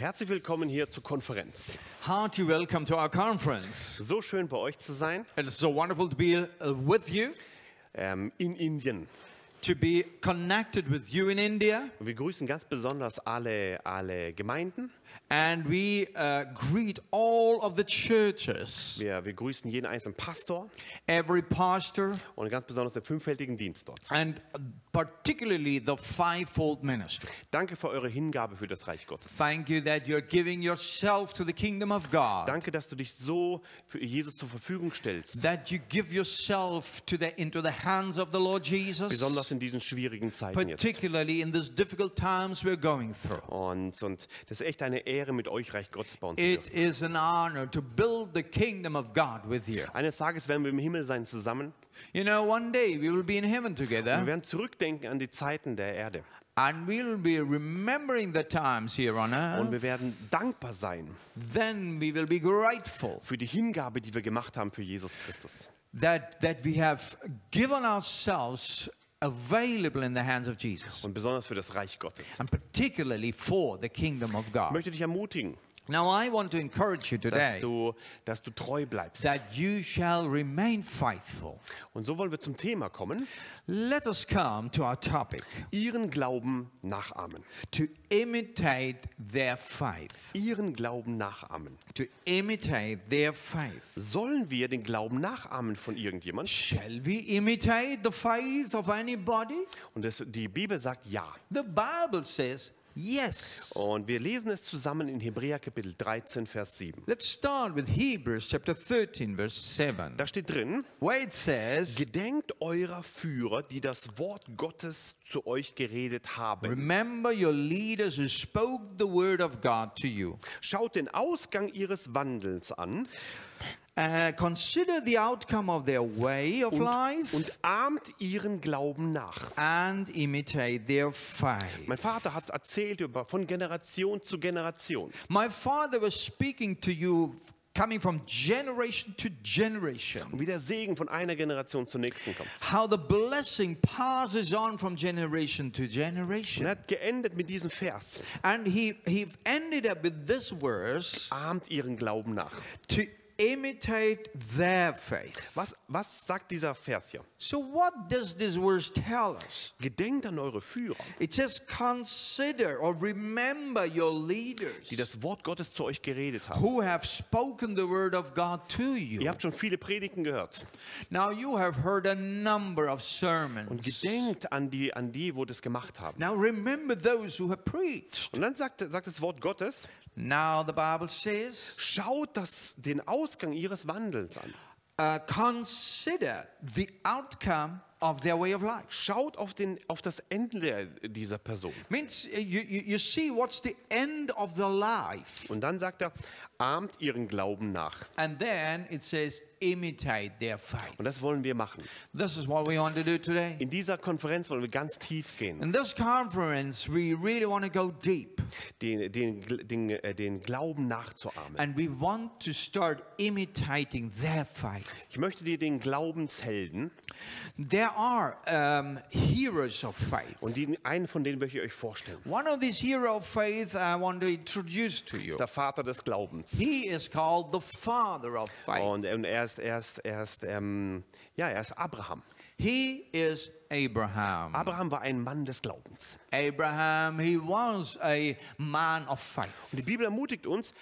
Herzlich willkommen hier zur Konferenz. Hearty welcome to our conference. So schön bei euch zu sein It is so wonderful to be uh, with you, ähm, in Indien. to be connected with you in India, Und wir grüßen ganz besonders alle, alle Gemeinden. And we uh, greet all of the churches, Wir, wir grüßen jeden einzelnen Pastor every pastor, und ganz besonders den fünffältigen Dienst dort. and particularly the fivefold ministry. Danke für eure Hingabe für das Reich Gottes. Thank you that you're giving yourself to the kingdom of God. Danke, dass du dich so für Jesus zur Verfügung stellst. That you give yourself to the, into the hands of the Lord Jesus, Besonders in diesen schwierigen Zeiten jetzt. particularly in these difficult times we're going through. Und, und das ist echt eine Ehre, mit euch Reich Gottes bauen zu It dürfen. is an honor to build the kingdom of God with you. Eines Tages werden wir im Himmel sein zusammen. You know, one day we will be in heaven Wir together werden zurückdenken an die Zeiten der Erde. and we'll be remembering the times here on Und wir earth. werden dankbar sein Then we will be grateful für die Hingabe, die wir gemacht haben für Jesus Christus. that, that we have given ourselves available in the hands of Jesus Und besonders für das Reich Gottes. and particularly for the kingdom of Ich God. möchte dich ermutigen, Now, I want to encourage you dass today du, dass du treu bleibst. that you shall remain faithful. Und so wollen wir zum Thema kommen, Let us come to our topic ihren Glauben nachahmen. to imitate their faith. Ihren Glauben nachahmen. To imitate their faith. Sollen wir den Glauben nachahmen von irgendjemand? Shall we imitate the faith of anybody? Und das, die Bibel sagt ja. The Bible says yes. Und wir lesen es zusammen in Hebräer Kapitel 13, Vers 7. Let's start with Hebrews chapter 13, verse 7, Da steht drin, where it says, Gedenkt eurer Führer, die das Wort Gottes zu euch geredet haben. Remember your leaders who spoke the word of God to you. Schaut den Ausgang ihres Wandels an Uh, consider the outcome of their way of life und ahmt ihren Glauben nach. and imitate their faith. Mein Vater hat erzählt über von Generation zu Generation. My father was speaking to you coming from generation to generation. Und wie der Segen von einer Generation zur nächsten kommt. How the blessing passes on from generation to Und generation. er hat geendet mit diesem Vers. And he, he ended up with this verse Ahmt ihren Glauben nach. to imitate their faith. Was, was sagt dieser Vers hier? So, what does this verse tell us? Gedenkt an eure Führer, It says, consider or remember your leaders die das Wort Gottes zu euch geredet haben. who have spoken the word of God to Ihr you. habt schon viele Predigten gehört. Now, you have heard a number of Und sermons. gedenkt an die, an die, wo das gemacht haben. Now, remember those who have preached. Und dann sagt, sagt das Wort Gottes, Now, the Bible says, schaut das, den Ausgang ihres Wandels an. uh, consider the outcome of their way of life. Schaut auf, den, auf das Ende dieser Person. Means uh, you, you, you see what's the end of the life. Und dann sagt er, ahmt ihren Glauben nach. And then it says, imitate their faith. Und das wollen wir machen. This is what we want to do today. In dieser Konferenz wollen wir ganz tief gehen. In this conference, we really want to go deep. Den, den, den, äh, den Glauben nachzuahmen. And we want to start imitating their faith. Ich möchte dir den Glaubenshelden There are um, heroes of faith. und den, einen von denen möchte ich euch vorstellen. One of these hero of faith I want to introduce to you. ist der Vater des Glaubens. He is called the father of faith. Und, und er ist, er ist, er ist, ähm, ja, er ist Abraham. He is Abraham. Abraham war ein Mann des Glaubens. Abraham, he was a man of Und faith. die Bibel ermutigt uns,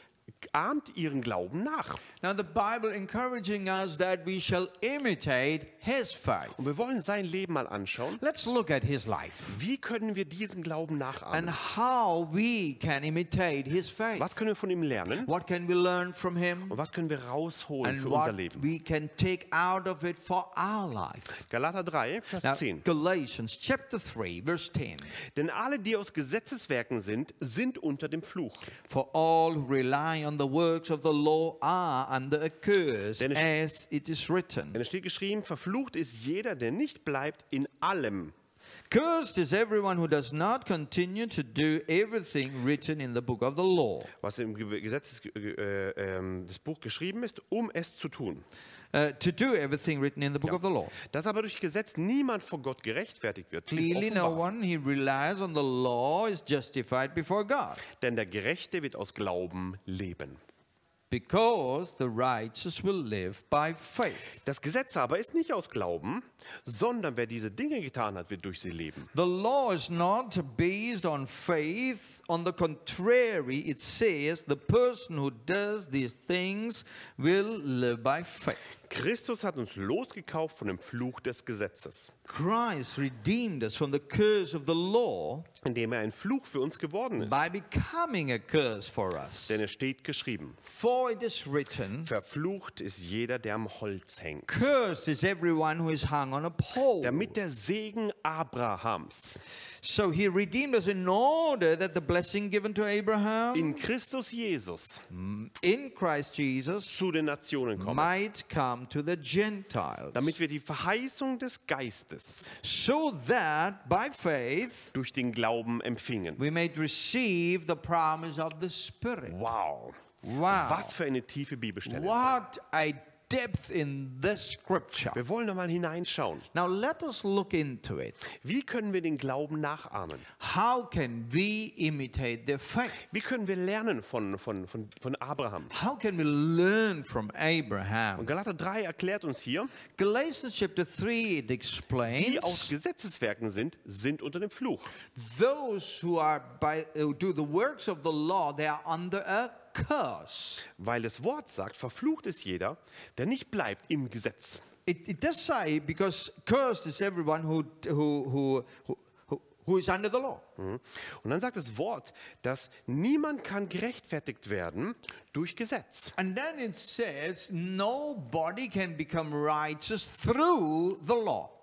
ahmt ihren Glauben nach. Now, the Bible encouraging us that we shall imitate his faith. Und wir wollen sein Leben mal anschauen. Let's look at his life Wie können wir diesen Glauben and nachahmen? how we can imitate his faith. Was können wir von ihm lernen? What can we learn from him? Und was können wir rausholen And für unser Leben? we can take out of it for our life. Galater 3, Vers Now, 10. Galatians chapter 3, verse 10. Denn alle, die aus Gesetzeswerken sind, sind unter dem Fluch. For all who rely on the works of the law are under a curse, as it is written. Denn es steht geschrieben, verflucht ist jeder, der nicht bleibt in allem Cursed is everyone who does not continue to do everything written in the book of the law. was im Ge- Gesetz äh, ähm, das Buch geschrieben ist, um es zu tun. Uh, to do everything written in the book of the law. Dass aber durch Gesetz niemand vor Gott gerechtfertigt wird, Clearly, no one he relies on the law is justified before God, Denn der Gerechte wird aus Glauben leben. Because the righteous will live by faith. Das Gesetz aber ist nicht aus Glauben, sondern wer diese Dinge getan hat, wird durch sie leben. The law is not based on faith. On the contrary, it says the person who does these things will live by faith. Christus hat uns losgekauft von dem Fluch des Gesetzes, Christ redeemed us from the curse of the law indem er ein Fluch für uns geworden ist. by becoming a curse for us. Denn es steht geschrieben, For it is written, verflucht ist jeder, der am Holz hängt. Cursed is everyone who is hung on a pole. Damit der Segen Abrahams So he redeemed us in order that the blessing given to Abraham in Christus Jesus in Christ Jesus zu den Nationen komme. might come to the Gentiles. Damit wir die Verheißung des Geistes So that by faith durch den Glauben empfingen. we may receive the promise of the Spirit. Wow. Wow. Was für eine tiefe Bibelstelle. What a depth in this scripture. Wir wollen noch mal hineinschauen. Now let us look into it. Wie können wir den Glauben nachahmen? How can we imitate their faith? Wie können wir lernen von, von, von, von Abraham? How can we learn from Abraham? Und Galater 3 erklärt uns hier, Galatians chapter 3 it die aus explains Gesetzeswerken sind, sind unter dem Fluch. those who are by who do the works of the law they are under a curse. Weil das Wort sagt, verflucht ist jeder, der nicht bleibt im Gesetz. It, it does say because cursed is everyone who who who who, is under the law. Mhm. Und dann sagt das Wort, dass niemand kann gerechtfertigt werden durch Gesetz. And then it says nobody can become righteous through the law.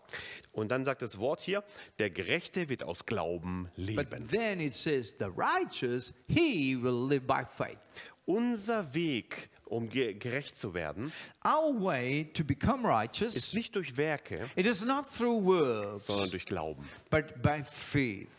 Und dann sagt das Wort hier, der Gerechte wird aus Glauben But leben. then it says the righteous he will live by faith. Unser Weg, um ge gerecht zu werden, Our way to become ist righteous nicht durch Werke, it is not through words sondern durch Glauben. but by faith.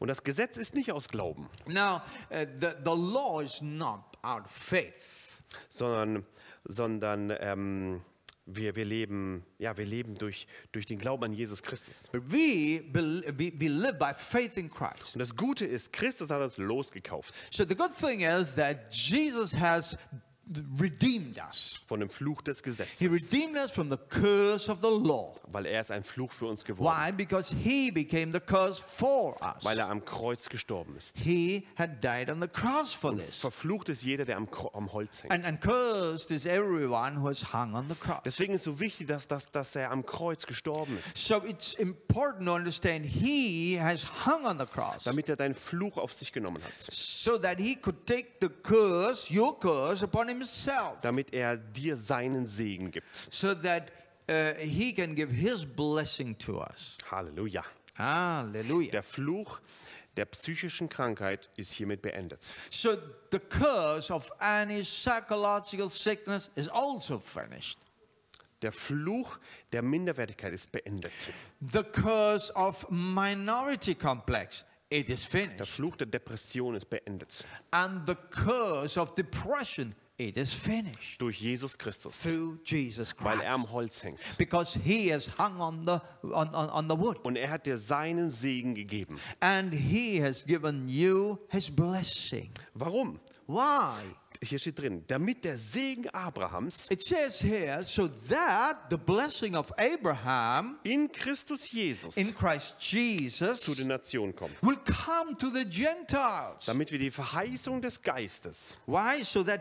Und das Gesetz ist nicht aus Glauben, Now, uh, the, the law is not out of faith. sondern, sondern ähm, wir, wir leben, ja, wir leben durch, durch den Glauben an Jesus Christus. We, we, we live by faith in Christ. Und das Gute ist, Christus hat uns losgekauft So the good thing is that Jesus has redeemed us. von dem Fluch des He Gesetzes, redeemed us from the curse of the law. weil er ist ein Fluch für uns geworden, Why? Because he became the curse for us. weil er am Kreuz gestorben ist. He had died on the cross for this. Verflucht ist jeder, der am, am Holz hängt. And, and cursed is everyone who has hung on the cross. Deswegen ist so wichtig, dass, dass, dass er am Kreuz gestorben ist, So it's important to understand he has hung on the cross damit er deinen Fluch auf sich genommen hat, so that he could take the curse, your curse, upon himself. damit er dir seinen Segen gibt. So that uh, he can give his blessing to us. Halleluja. Hallelujah. Der Fluch der psychischen Krankheit ist hiermit beendet. So the curse of any psychological sickness is also finished. Der Fluch der Minderwertigkeit ist beendet. The curse of minority complex, it is Der finished. Fluch der Depression ist beendet. And the curse of depression, it is finished Durch Jesus Christus. through Jesus Weil Christ. er am Holz hängt. Because he has hung on the on, on, on the wood. Und er hat dir seinen Segen gegeben. And he has given you his blessing. Warum? Why? Hier steht drin, damit der Segen Abrahams It says here, so that the blessing of Abraham in Christus Jesus in Christ zu Jesus den Nationen kommt. will come to the Gentiles. Damit wir die Verheißung des Geistes, Why? So that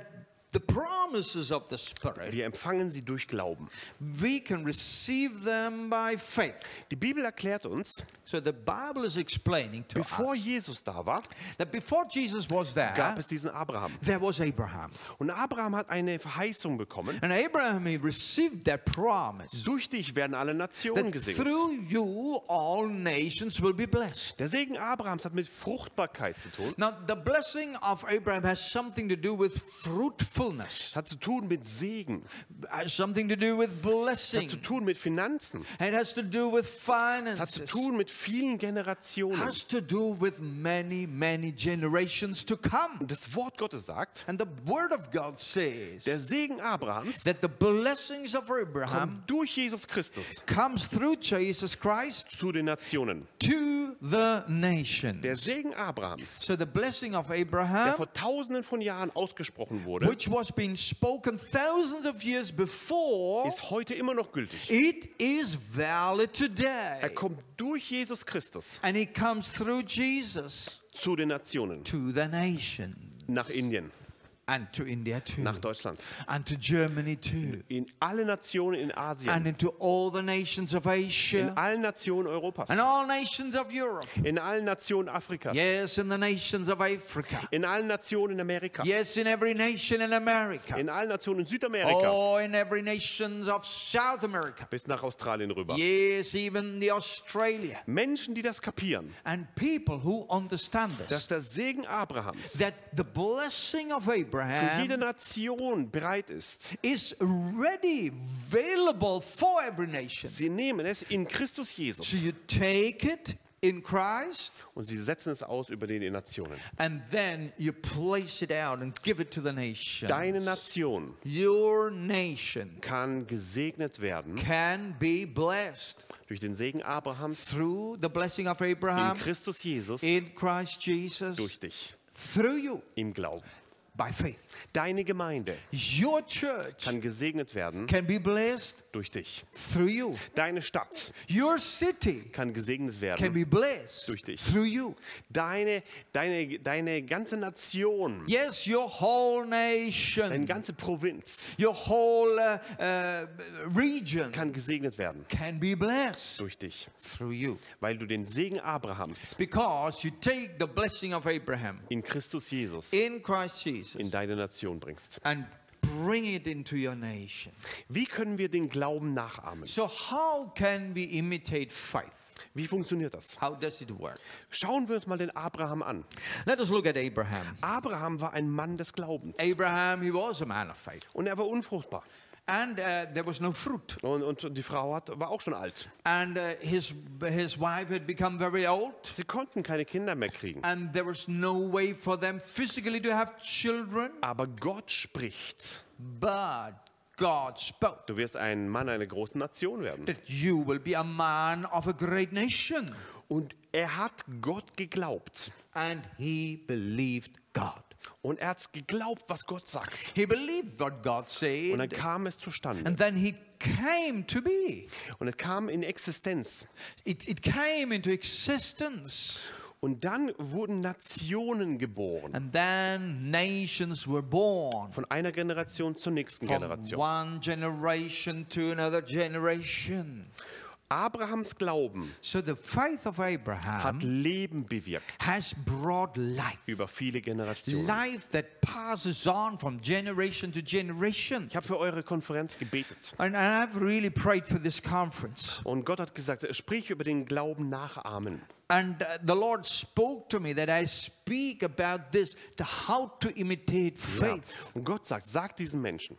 the promises of the Spirit, wir empfangen sie durch Glauben. we can receive them by faith. Die Bibel erklärt uns, So the Bible is explaining to bevor us Jesus da war, that before Jesus was there, gab es diesen Abraham. there was Abraham. Und Abraham hat eine Verheißung bekommen, And Abraham he received that promise durch dich werden alle Nationen gesegnet. through you all nations will be blessed. Der Segen Abrahams hat mit Fruchtbarkeit zu tun. Now, the blessing of Abraham has something to do with fruitfulness. Fruitfulness, Es hat zu tun mit Segen. something to do with Es hat zu blessing, tun mit Finanzen. it has to do with Es hat zu finances, tun mit vielen Generationen. has to do with many, many generations to come. Und das Wort Gottes sagt, And the Word of God says der Segen Abrahams that the blessings of Abraham durch Jesus Christus comes through Jesus Christ zu den Nationen. to the Der nations. Segen Abrahams, So the blessing of der Abraham, vor tausenden von Jahren ausgesprochen wurde, which was being spoken thousands of years before, ist heute immer noch gültig. it is valid Er today. kommt durch Jesus Christus And it comes through Jesus zu den Nationen. to the nation Nach Indien, and to India too, nach Deutschland, and to Germany too, in alle Nationen in and Asien, into all the nations of in Asia allen Nationen Europas, and all nations of Europe. in allen Nationen Afrikas, Yes, in the nations of Africa. in allen Nationen in Amerika, Yes, in every nation in America. in allen Nationen in Südamerika, Oh, in every nations of South America. bis nach Australien rüber. Yes, even the Australia. Menschen, die das kapieren, And people who understand dass this. der Segen Abrahams That the blessing of für jede Abraham Nation bereit ist. is ready, available for every nation. Sie nehmen es in Christus Jesus So you take it in Christ und sie setzen es aus über die Nationen. and then you place it out and give it to the nation. Deine Nation Your nation kann gesegnet werden can be blessed durch den Segen Abrahams through the blessing of in Abraham Christus Jesus in Christ Jesus durch dich through you im Glauben. By faith. Deine Gemeinde Your church kann gesegnet werden can be blessed durch dich. through you. Deine Stadt Your city kann gesegnet can werden be blessed Durch dich. through you. Deine, deine, deine ganze Nation, Yes, your whole deine nation, ganze Provinz your whole uh, uh, region kann gesegnet werden can be blessed durch dich, through you. weil du den Segen Abrahams Because you take the blessing of Abraham in Christus Jesus in Christ in deine Nation bringst. and bring it into your nation. Wie können wir den Glauben nachahmen? So, how can we imitate faith? Wie funktioniert das? How does it work? Schauen wir uns mal den Abraham an. Let us look at Abraham. Abraham war ein Mann des Glaubens Abraham, he was a man of faith. und er war unfruchtbar. And uh, there was no fruit. Und, und die Frau hat, war auch schon alt. And uh, his, his wife had become very old. Sie konnten keine Kinder mehr kriegen. And there was no way for them physically to have children. Aber Gott spricht. But God spoke Du wirst ein Mann einer großen Nation werden. that you will be a man of a great nation. Und er hat Gott geglaubt. And he believed God. Und er hat geglaubt, was Gott sagt. He believed what God Und dann said. kam es zustande. And then he came to be. Und es kam in Existenz. It, it came into existence. Und dann wurden Nationen geboren. And then nations were born. Von einer Generation zur nächsten From Generation. one generation to another generation. Abrahams Glauben So the faith of hat Abraham Leben bewirkt has brought life. über viele Generationen. Life that passes on from generation to generation. Ich habe für eure Konferenz gebetet. And, and really prayed for this conference. Und Gott hat gesagt, sprich über den Glauben nachahmen. And uh, the Lord spoke to me that I speak about this, how to imitate Ja. faith. Und Gott sagt, sag diesen Menschen,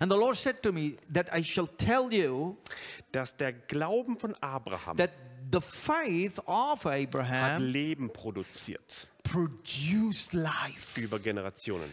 And the Lord said to me that I shall tell you dass der Glauben von Abraham that the faith of hat Abraham Leben produziert produced life über Generationen.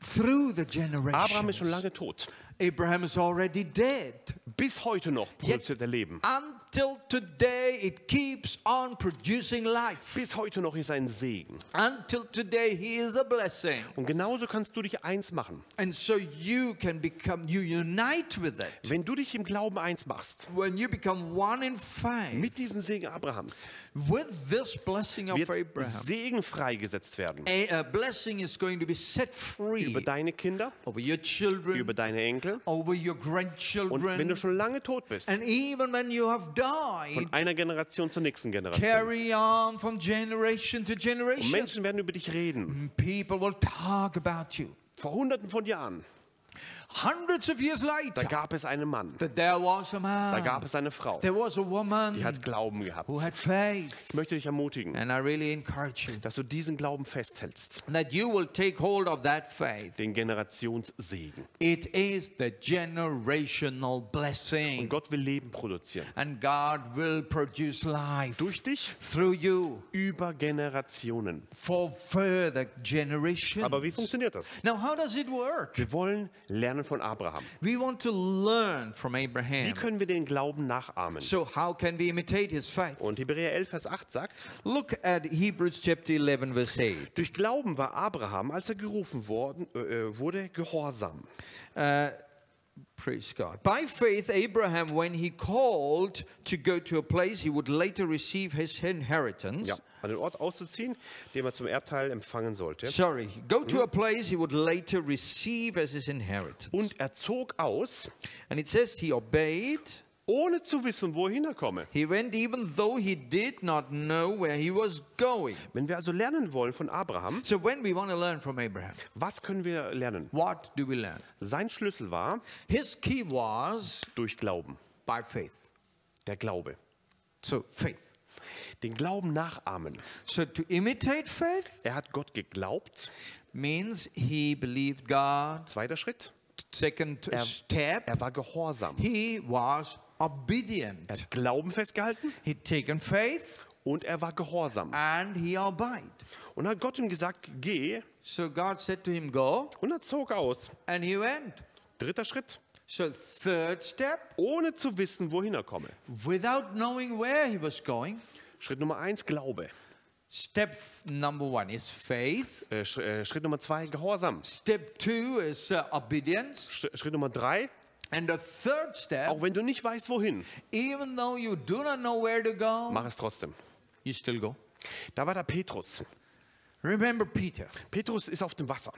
through the Abraham ist schon generations. lange tot. Abraham is already dead. Bis heute noch produziert er Leben. Until today, it keeps on producing life. Bis heute noch ist er ein Segen. Until today, he is a blessing. Und genauso kannst du dich eins machen. And so you can become, you unite with it. Wenn du dich im Glauben eins machst, When you become one in faith mit diesem Segen Abrahams, with this blessing of wird Abraham, Segen freigesetzt werden. a, a blessing is going to be set free Über deine Kinder, over your children, über deine Enkel. Over your Und wenn du grandchildren. schon lange tot bist, And even when you have died, von einer Generation zur nächsten Generation. carry on from generation to Und generation. Menschen werden über dich reden. People will talk about you. Vor hunderten von Jahren Hundreds of years Da later, gab es einen Mann, there was a da gab man, es eine Frau, there was a woman die hat Glauben gehabt. who had faith. Ich möchte dich ermutigen, And I really encourage you dass du diesen Glauben festhältst, that you will take hold of that faith. den Generationssegen. It is the generational Und blessing. Gott will Leben produzieren. And God will produce life Durch dich through you über Generationen. for further generations. Aber wie funktioniert das? Now, how does it work? Wir wollen lernen von Abraham. We want to learn from Wie Abraham. können wir den Glauben nachahmen? So, how can we imitate his faith? Und Hebräer 11, Vers 8 sagt, Look at Hebrews chapter 11, verse 8. durch Glauben war Abraham, als er gerufen worden, äh, äh, wurde, gehorsam. Uh, praise God. By faith, Abraham, when he called to go to a place he would later receive his inheritance. Ja, an den Ort auszuziehen, den er zum Erbteil empfangen sollte. Sorry, go to a place he would later receive as his inheritance. Und er zog aus, And it says he obeyed. Ohne zu wissen, wohin er komme. He went even though he did not know where he was going. Wenn wir also lernen wollen von Abraham, So when we want to learn from Abraham, was können wir lernen? what do we learn? Sein Schlüssel war His key was durch Glauben, by faith. der Glaube. So faith. Den Glauben nachahmen. So to imitate faith Er hat Gott geglaubt. means he believed God. Zweiter Schritt, Second step, er war gehorsam. he was Er obedient. hat Glauben festgehalten He'd taken faith und er war gehorsam. and he obeyed. Und hat Gott ihm gesagt, geh So God said to him, Go, und er zog aus. and he went. Dritter Schritt, So, third step, ohne zu wissen, wohin er komme. without knowing where he was going, Schritt Nummer eins, Glaube. step number one is faith. Äh, äh, Schritt Nummer zwei, Gehorsam. Step two is uh, obedience. Sch Schritt Nummer drei, And the third step, auch wenn du nicht weißt, wohin, even though you do not know where to go, mach es trotzdem. you still go. Da war da Petrus. Remember Peter. Petrus ist auf dem Wasser.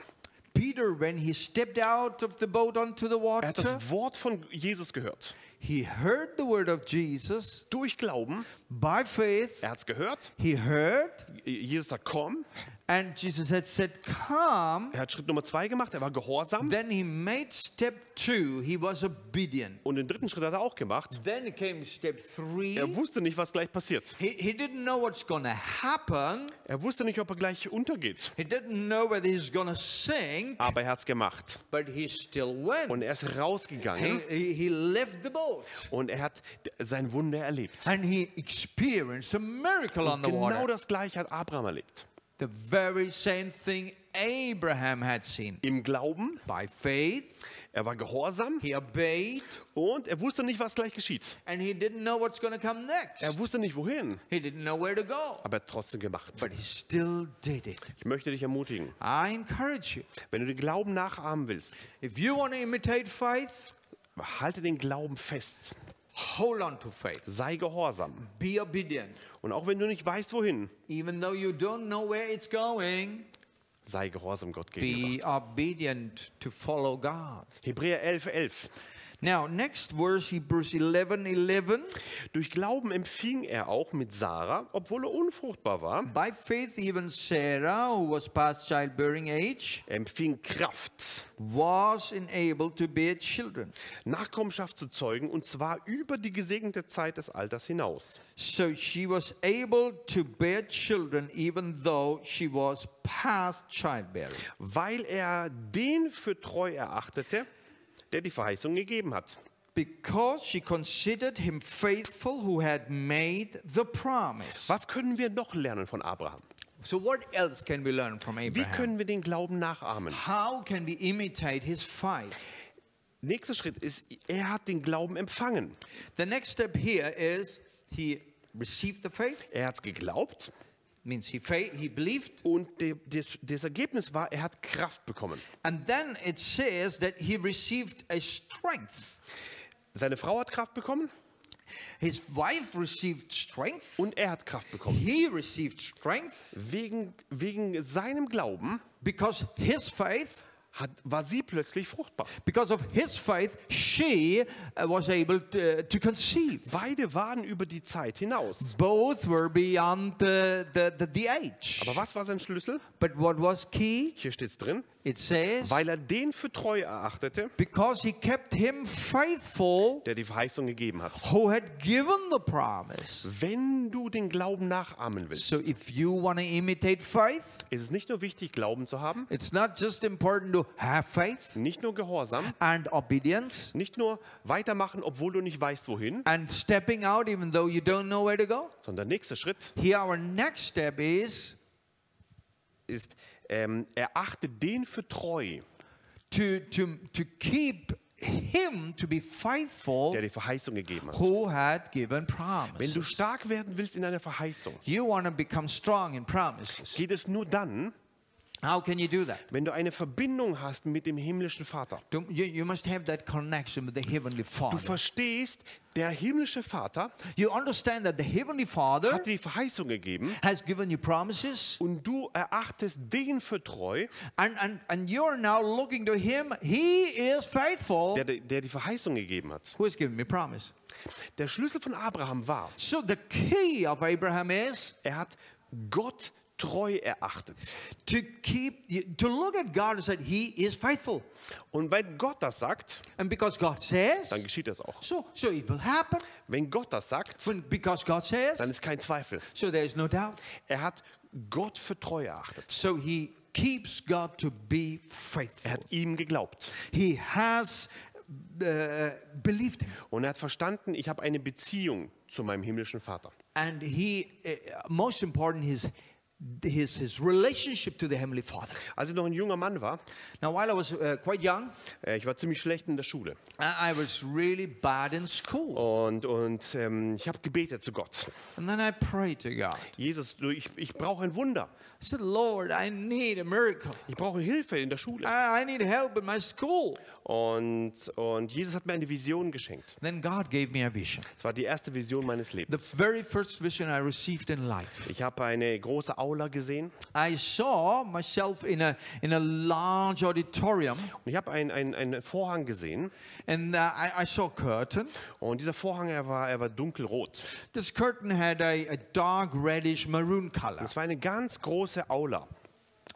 Peter, when he stepped out of the boat onto the Er hat water, das Wort von Jesus gehört. he heard the word of Jesus Durch Glauben, by faith. er hat es gehört. He heard, Jesus sagt, komm. And Jesus had said, Come. Er hat Schritt Nummer zwei gemacht, er war gehorsam. Then he made step two, he was obedient. Und den dritten Schritt hat er auch gemacht. Then came step three. Er wusste nicht, was gleich passiert. He, he didn't know what's to happen. Er wusste nicht, ob er gleich untergeht. He didn't know whether he's to sink, Aber er hat es gemacht. but he still went. Und er ist He, rausgegangen he, he left the boat und er hat sein Wunder erlebt. and he experienced a miracle on the Genau water. das gleiche hat Abraham erlebt. The very same thing Abraham had seen. Im Glauben, By faith, er war gehorsam he obeyed und er wusste nicht, was gleich geschieht. and he didn't know what's going to come next. Er wusste nicht, wohin, He didn't know where to go, aber er hat trotzdem gemacht. but he still did it. Ich möchte dich ermutigen, I encourage you. wenn du den Glauben nachahmen willst, If you want to imitate faith, halte den Glauben fest. Hold on to faith. Sei gehorsam. Be obedient. Und auch wenn du nicht weißt, wohin, Even though you don't know where it's going, sei gehorsam Gott gegenüber. be obedient to follow God. Hebräer 11, 11. Now, next verse, Hebrews 11 11. Durch Glauben empfing er auch mit Sarah, obwohl er unfruchtbar war. By faith, even Sarah, who was past childbearing age, empfing Kraft, was enabled to bear children. Nachkommenschaft zu zeugen, und zwar über die gesegnete Zeit des Alters hinaus. So she was able to bear children even though she was past childbearing. Weil er den für treu erachtete, der die Verheißung gegeben hat. Because she considered him faithful who had made the promise. Was können wir noch lernen von Abraham? So, what else can we learn from Wie Abraham? können wir den Glauben nachahmen? How can we imitate his faith? Nächster Schritt ist, er hat den Glauben empfangen. The next step here is he received the faith, Er hat geglaubt means he he believed, und de, des, das Ergebnis war, er hat Kraft bekommen. and then it says that he received a strength. Seine Frau hat Kraft bekommen His wife received strength. und er hat Kraft bekommen. He received strength Wegen, wegen seinem Glauben because his faith hat, war sie plötzlich fruchtbar. Because of his faith, she uh, was able to, to conceive. Beide waren über die Zeit hinaus. Both were beyond the, the, the, the age. Aber was war sein Schlüssel? But what was key? Hier steht es drin. It says, Weil er den für treu erachtete, because he kept him faithful der die Verheißung gegeben hat. who had given the promise. Wenn du den Glauben nachahmen willst, So if you want to imitate faith, ist es nicht nur wichtig, Glauben zu haben, it's not just important to have faith nicht nur Gehorsam, and obedience nicht nur weitermachen, obwohl du nicht weißt, wohin, and stepping out even though you don't know where to go. sondern nächster Schritt Here, our next step is ist, ähm, erachte den für treu, to, to, to keep him to be faithful der die Verheißung gegeben hat. who had given Wenn du promises. stark werden willst in einer Verheißung, You want to become strong in promises. geht es nur dann, How can you do that? wenn du eine Verbindung hast mit dem himmlischen Vater. Do- You, you must have that connection with the Heavenly Du Father. verstehst, der himmlische Vater You understand that the Heavenly Father hat dir die Verheißung gegeben has given you promises, und du erachtest den für treu, and, and, and you're now looking to Him. He is faithful. der, der die Verheißung gegeben hat. Who has given me promise? Der Schlüssel von Abraham war, So the key of Abraham is er hat Gott treu erachtet. to keep, to look at God and say, He is faithful. Und wenn Gott das sagt, And because God dann says, geschieht das auch. so, so it will happen. Wenn Gott das sagt, When, because God dann says, ist kein Zweifel. so there's no doubt. Er hat Gott für treu erachtet. So he keeps God to be Er faithful. hat ihm geglaubt. He has uh, believed him. Und er hat verstanden, ich habe eine Beziehung zu meinem himmlischen Vater. And he, uh, most important, his, his, his relationship to the Heavenly Father. Als ich noch ein junger Mann war, Now, while I was uh, quite young, äh, ich war ziemlich schlecht in der Schule. I I was really bad in school. Und, und ähm, ich habe gebetet zu Gott. And then I prayed to God. Jesus, du, ich, ich brauche ein Wunder. I said, Lord, I need a miracle. Ich brauche Hilfe in der Schule. I, I need help in my school. Und, und Jesus hat mir eine Vision geschenkt. Then God gave me a vision. Es war die erste Vision meines The Lebens. very first vision I received in life. Ich habe eine große Aula gesehen I saw myself in a, in a large auditorium, und ich habe einen einen Vorhang gesehen. and uh, I, I saw a curtain. Und dieser Vorhang, er war, er war dunkelrot. This curtain had a, a dark reddish maroon color, Es war eine ganz große Aula.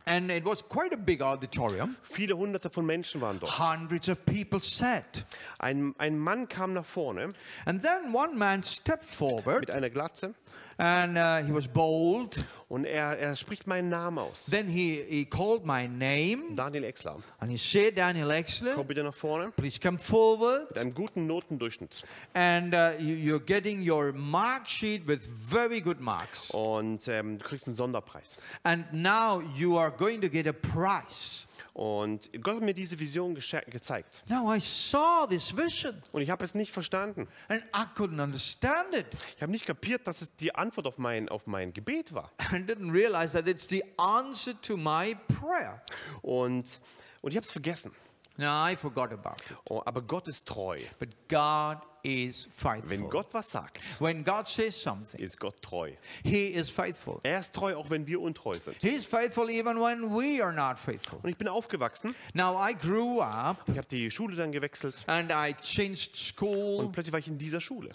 And it was quite a big auditorium. Viele hunderte von Menschen waren dort. Hundreds of people sat. Ein, ein Mann kam nach vorne And then one man stepped forward, mit einer Glatze and uh, he was bold. und er, er spricht meinen Namen aus. Then he, he called my name, Daniel Exler. and he said, Daniel Exler, Komm bitte nach vorne. please come forward. Mit einem guten Notendurchschnitt. And uh, you, you're getting your mark sheet with very good marks. Und ähm, du kriegst einen Sonderpreis. And now you are going to get a prize. Und Gott hat mir diese Vision gezeigt. Now I saw this vision Und ich habe es nicht verstanden. and I couldn't understand it. Ich habe nicht kapiert, dass es die Antwort auf mein, auf mein Gebet war. I didn't realize that it's the answer to my prayer. Und, und ich habe es vergessen. Now I forgot about it. Oh, aber Gott ist treu. But God is faithful. Wenn Gott was sagt, when God says something, ist Gott treu. He is faithful. Er ist treu, auch wenn wir untreu sind. He is faithful even when we are not faithful. Und ich bin aufgewachsen. Now I grew up Ich habe die Schule dann gewechselt. and I changed school. Und plötzlich war ich in dieser Schule.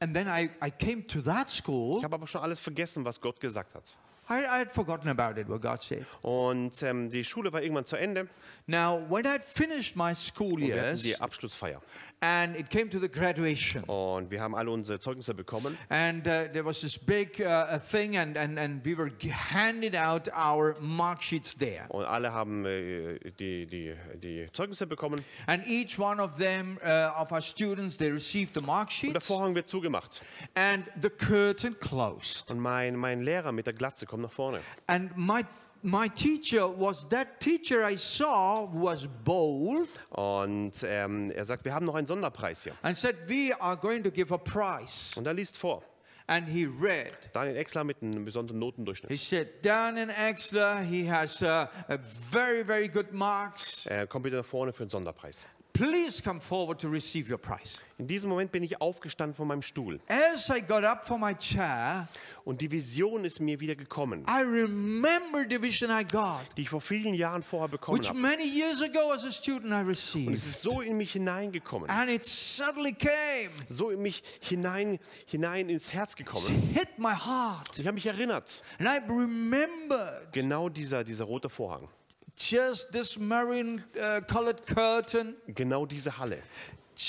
And then I, I came to that school. Ich habe aber schon alles vergessen, was Gott gesagt hat. I, I had forgotten about it, what God said. Und ähm, die Schule war irgendwann zu Ende. Now, when I'd finished my school Und wir hatten years die Abschlussfeier. and it came to the graduation, Und wir haben alle unsere Zeugnisse bekommen. and uh, there was this big uh, thing, and, and, and we were g- handing out our mark sheets there. Und alle haben äh, die, die, die Zeugnisse bekommen. And each one of them, uh, of our students, they received the mark Und der sheets, Vorhang wird zugemacht. and the curtain closed. Und mein, mein Lehrer mit der Glatze kommt nach vorne. And my my teacher was that teacher I saw was bold Und ähm, er sagt, wir haben noch einen Sonderpreis hier. and said, We are going to give a prize. Und er liest vor. And he read. Daniel Exler mit einem besonderen He Notendurchschnitt. said, Dan and Exler, he has uh, a very, very good marks. Er kommt wieder nach vorne für einen Sonderpreis. please come forward to receive your prize. In diesem Moment bin ich aufgestanden von meinem Stuhl As I got up from my chair, und die Vision ist mir wieder gekommen, I remember the vision I got, die ich vor vielen Jahren vorher bekommen which habe. many years ago as a student I Und es received. ist so in mich hineingekommen, And it suddenly came, so in mich hinein, hinein ins Herz it gekommen. hit my heart. Ich habe mich erinnert, And I remembered genau dieser, dieser rote Vorhang, just this maroon uh, colored curtain, genau diese Halle,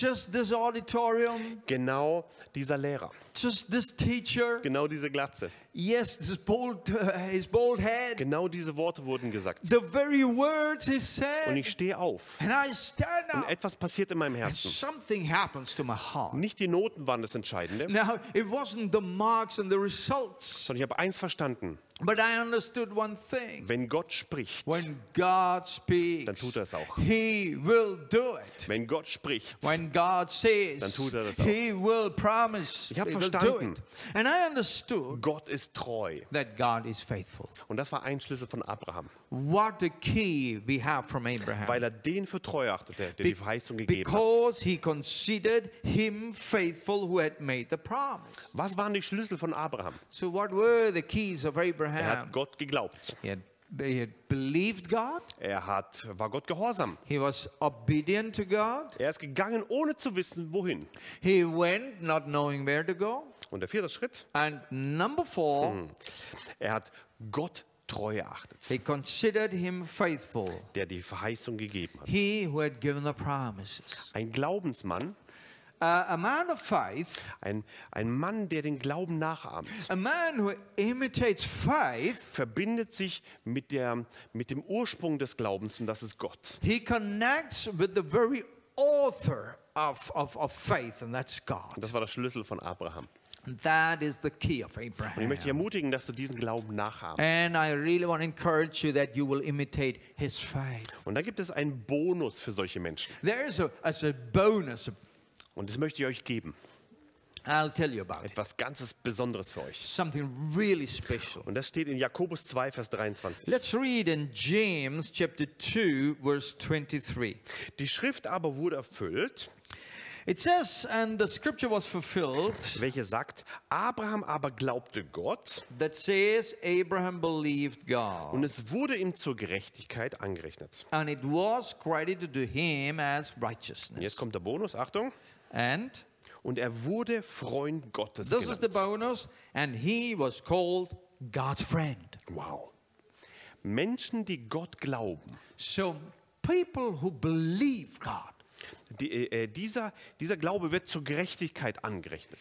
just this auditorium, genau dieser Lehrer, just this teacher. genau diese Glatze, Yes, this bold, uh, his bald head. genau diese Worte wurden gesagt. The very words he Und said. ich stehe auf And I stand und up. etwas passiert in meinem And Herzen. something happens to my heart. Nicht die Noten waren das Entscheidende, Now, it wasn't the marks and the results, sondern ich habe eins verstanden. But I understood one thing. Wenn Gott spricht, When God speaks, Dann tut er es auch. He will do it. wenn Gott spricht, When God says, Dann tut er das auch. He will promise, Ich hab He will do verstanden. And I understood Gott ist treu. that God is faithful. Und das war ein Schlüssel von Abraham, What the key we have from Abraham. weil er den für treu achtete, der die Verheißung gegeben hat. Because he considered him faithful who had made the promise. Was waren die Schlüssel von Abraham? So, what were the keys of Er hat Gott geglaubt. He had, he had believed God, Er hat, war Gott gehorsam. he was obedient to God, Er ist gegangen, ohne zu wissen, wohin. he went not knowing where to go. Und der vierte Schritt, And number four, er hat Gott treu erachtet, he considered him faithful, der die Verheißung gegeben hat. he who had given the promises. Ein Glaubensmann, a man of faith, ein, ein Mann, der den Glauben nachahmt, a man who imitates faith, verbindet sich mit, der, mit dem Ursprung des Glaubens und das ist Gott. he connects with the very author of, of, of faith, and that's Und God. das war der Schlüssel von Abraham. And that is the key of Und ich Abraham. möchte dich ermutigen, dass du diesen Glauben nachahmst. And I really want to encourage you that you will imitate his faith. Und da gibt es einen Bonus für solche Menschen. There is a, as a bonus, Und das möchte ich euch geben. I'll tell you about. Etwas ganzes Besonderes für euch. Something really special. Und das steht in Jakobus 2, Vers 23. Let's read in James chapter 2, verse 23. Die Schrift aber wurde erfüllt, It says, and the scripture was fulfilled welche sagt, Abraham aber glaubte Gott that says, Abraham believed God, und es wurde ihm zur Gerechtigkeit angerechnet. and it was credited to him as Und jetzt righteousness. kommt der Bonus, Achtung. And Und er wurde Freund Gottes this is the genannt. bonus, and he was called God's friend. Wow. Menschen, die Gott glauben, So people who believe God, die, äh, dieser, dieser Glaube wird zur Gerechtigkeit angerechnet.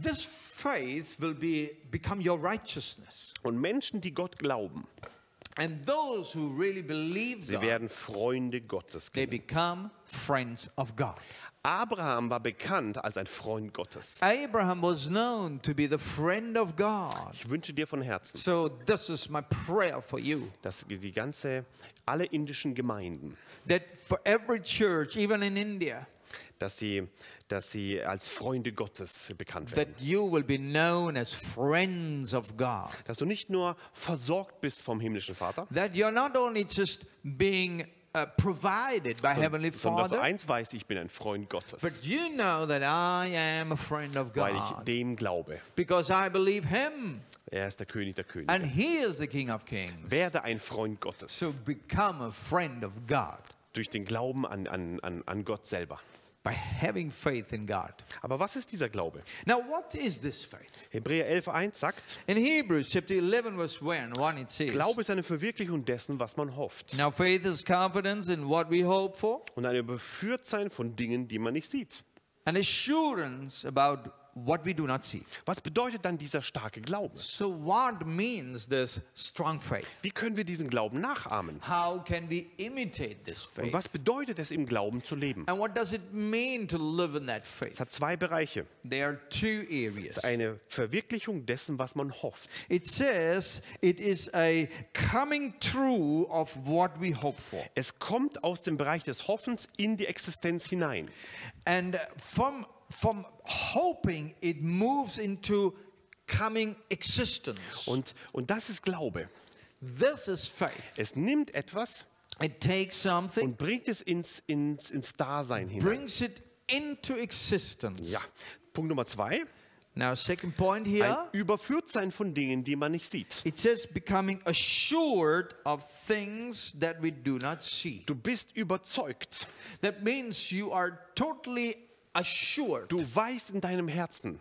this faith will be become your righteousness. Und Menschen, die Gott glauben, And those who really believe sie God, werden Freunde Gottes they genannt. become friends of God. Abraham war bekannt als ein Freund Gottes. Abraham was known to be the friend of God. Ich wünsche dir von Herzen, So this is my prayer for you dass die ganze, alle indischen Gemeinden, that for every church, even in India, dass sie, dass sie als Freunde Gottes bekannt that werden. you will be known as friends of God. Dass du nicht nur versorgt bist vom himmlischen Vater, That you're not only just being uh, provided by Heavenly sondern dass du Father, eins weißt, ich bin ein Freund Gottes, but you know that I am a friend of weil ich God dem glaube. because I believe Him Er ist der König der Könige. and He is the King of Kings. Werde ein Freund Gottes So become a friend of God durch den Glauben an, an, an, an Gott selber. By having faith in God. Aber was ist dieser Glaube? Now, what is this faith? Hebräer 11.1 sagt, In Hebrews chapter 11, verse 1, 1 it says, Glaube ist eine Verwirklichung dessen, was man hofft. Now faith is confidence in what we hope for, Und ein Überführtsein von Dingen, die man nicht sieht. and assurance about what we do not see. Was bedeutet dann dieser starke Glaube? So, what means this strong faith? Wie können wir diesen Glauben nachahmen? How can we imitate this Und was faith? bedeutet es, im Glauben zu leben? And what does it mean to live in that Es faith? hat zwei Bereiche. There are two areas. Eine Verwirklichung dessen, was man hofft. It says it is a coming true of what we hope for. Es kommt aus dem Bereich des Hoffens in die Existenz hinein. And from, from hoping, it moves into coming existence. Und, und das ist Glaube. This is faith. Es nimmt etwas It takes something, und bringt es ins, ins, ins Dasein hinein. brings it into existence. Ja. Punkt Nummer zwei. Now, second point Ein here. Überführtsein von Dingen, die man nicht sieht. It says becoming assured of things that we do not see. Du bist überzeugt. That means you are totally assured. Du weißt in deinem Herzen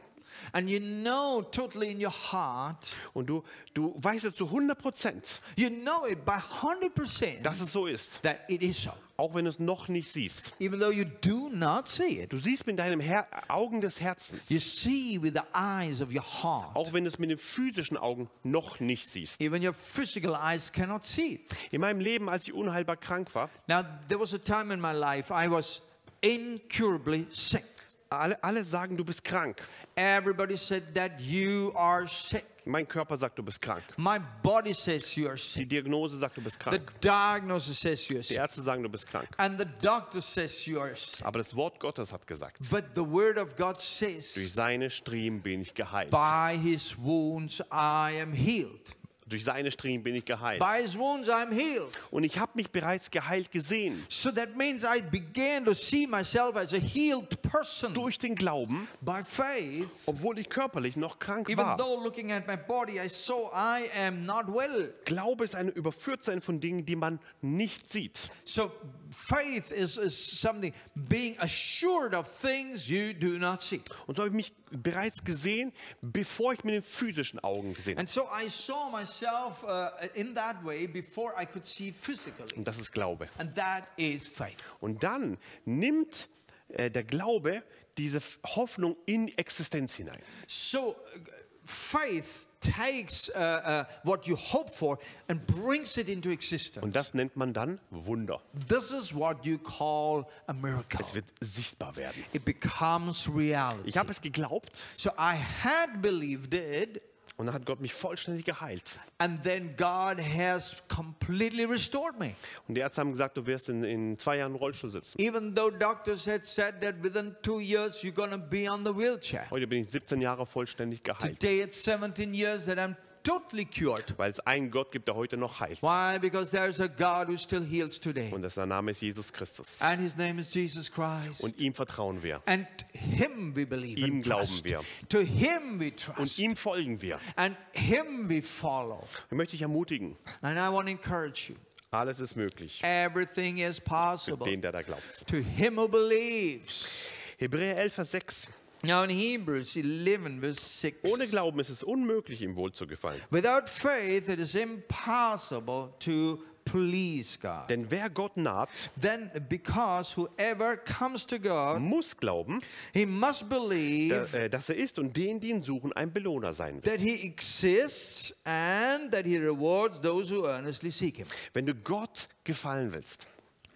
And you know totally in your heart, und du, du weißt es zu 100 Prozent, you know it by 100% dass es so ist. that it is so. Auch wenn du es noch nicht siehst. Even though you do not see it, Du siehst mit deinen Her Augen des Herzens. you see with the eyes of your heart. Auch wenn du es mit den physischen Augen noch nicht siehst. Even your physical eyes cannot see it. In meinem Leben, als ich unheilbar krank war, Now, there was a time in my life I was incurably sick. alle, alle sagen, du bist krank. Everybody said that you are sick. Mein Körper sagt, du bist krank. My body says you are Die sick. Diagnose sagt, du bist The diagnosis says you are Die sick. Ärzte sagen, du bist krank. And the doctor says you are sick. Aber das Wort Gottes hat gesagt, But the word of God durch says, seine Striemen bin ich geheilt. by his wounds I am healed. Durch seine Striemen bin ich geheilt. By his wounds I am healed. Und ich habe mich bereits geheilt gesehen. So that means I began to see myself as a healed person Durch den Glauben, by faith. obwohl ich körperlich noch krank Even war. though looking at my body, I saw I am not well. Glaube ist ein Überführtsein von Dingen, die man nicht sieht. So faith is, is something being assured of things you do not see. Und so habe ich mich bereits gesehen, bevor ich mit den physischen Augen gesehen habe. And so I saw myself uh, in that way before I could see physically. Und das ist Glaube. And that is faith. Und dann nimmt äh, der Glaube diese Hoffnung in Existenz hinein. So faith takes uh, uh, what you hope for and brings it into existence. Und das nennt man dann Wunder. this is what you call a miracle. Es wird sichtbar werden. It becomes reality. Ich habe es geglaubt So I had believed it, und dann hat Gott mich vollständig geheilt. and then God has completely restored me. Und die Ärzte haben gesagt, du wirst in, in zwei Jahren im Rollstuhl sitzen. Even though doctors had said that within two years you're to be on the wheelchair. Heute bin ich 17 Jahre vollständig geheilt. Today it's 17 years that I'm totally cured. Weil es einen Gott gibt, der heute noch heilt. Why? Because there's a God who still heals today. Und sein Name ist Jesus Christus. And his name is Jesus Christ. Und ihm vertrauen wir. And him we believe Ihm and glauben trust. wir. To him we Und trust. ihm folgen wir. And him we follow. Ich möchte dich ermutigen, And I want to encourage you. alles ist möglich. Everything is Für possible den, der da glaubt. to him who believes. Hebräer 11, Vers 6. Now in Hebrews 11 verse 6. Ohne Glauben ist es unmöglich, ihm wohl zu gefallen. Without faith it is impossible to please God. Denn wer Gott naht, Then because whoever comes to God, muss glauben, he must believe da- äh, dass er ist und denen, die ihn suchen, ein Belohner sein wird. that he exists and that he rewards those who earnestly seek him. Wenn du Gott gefallen willst,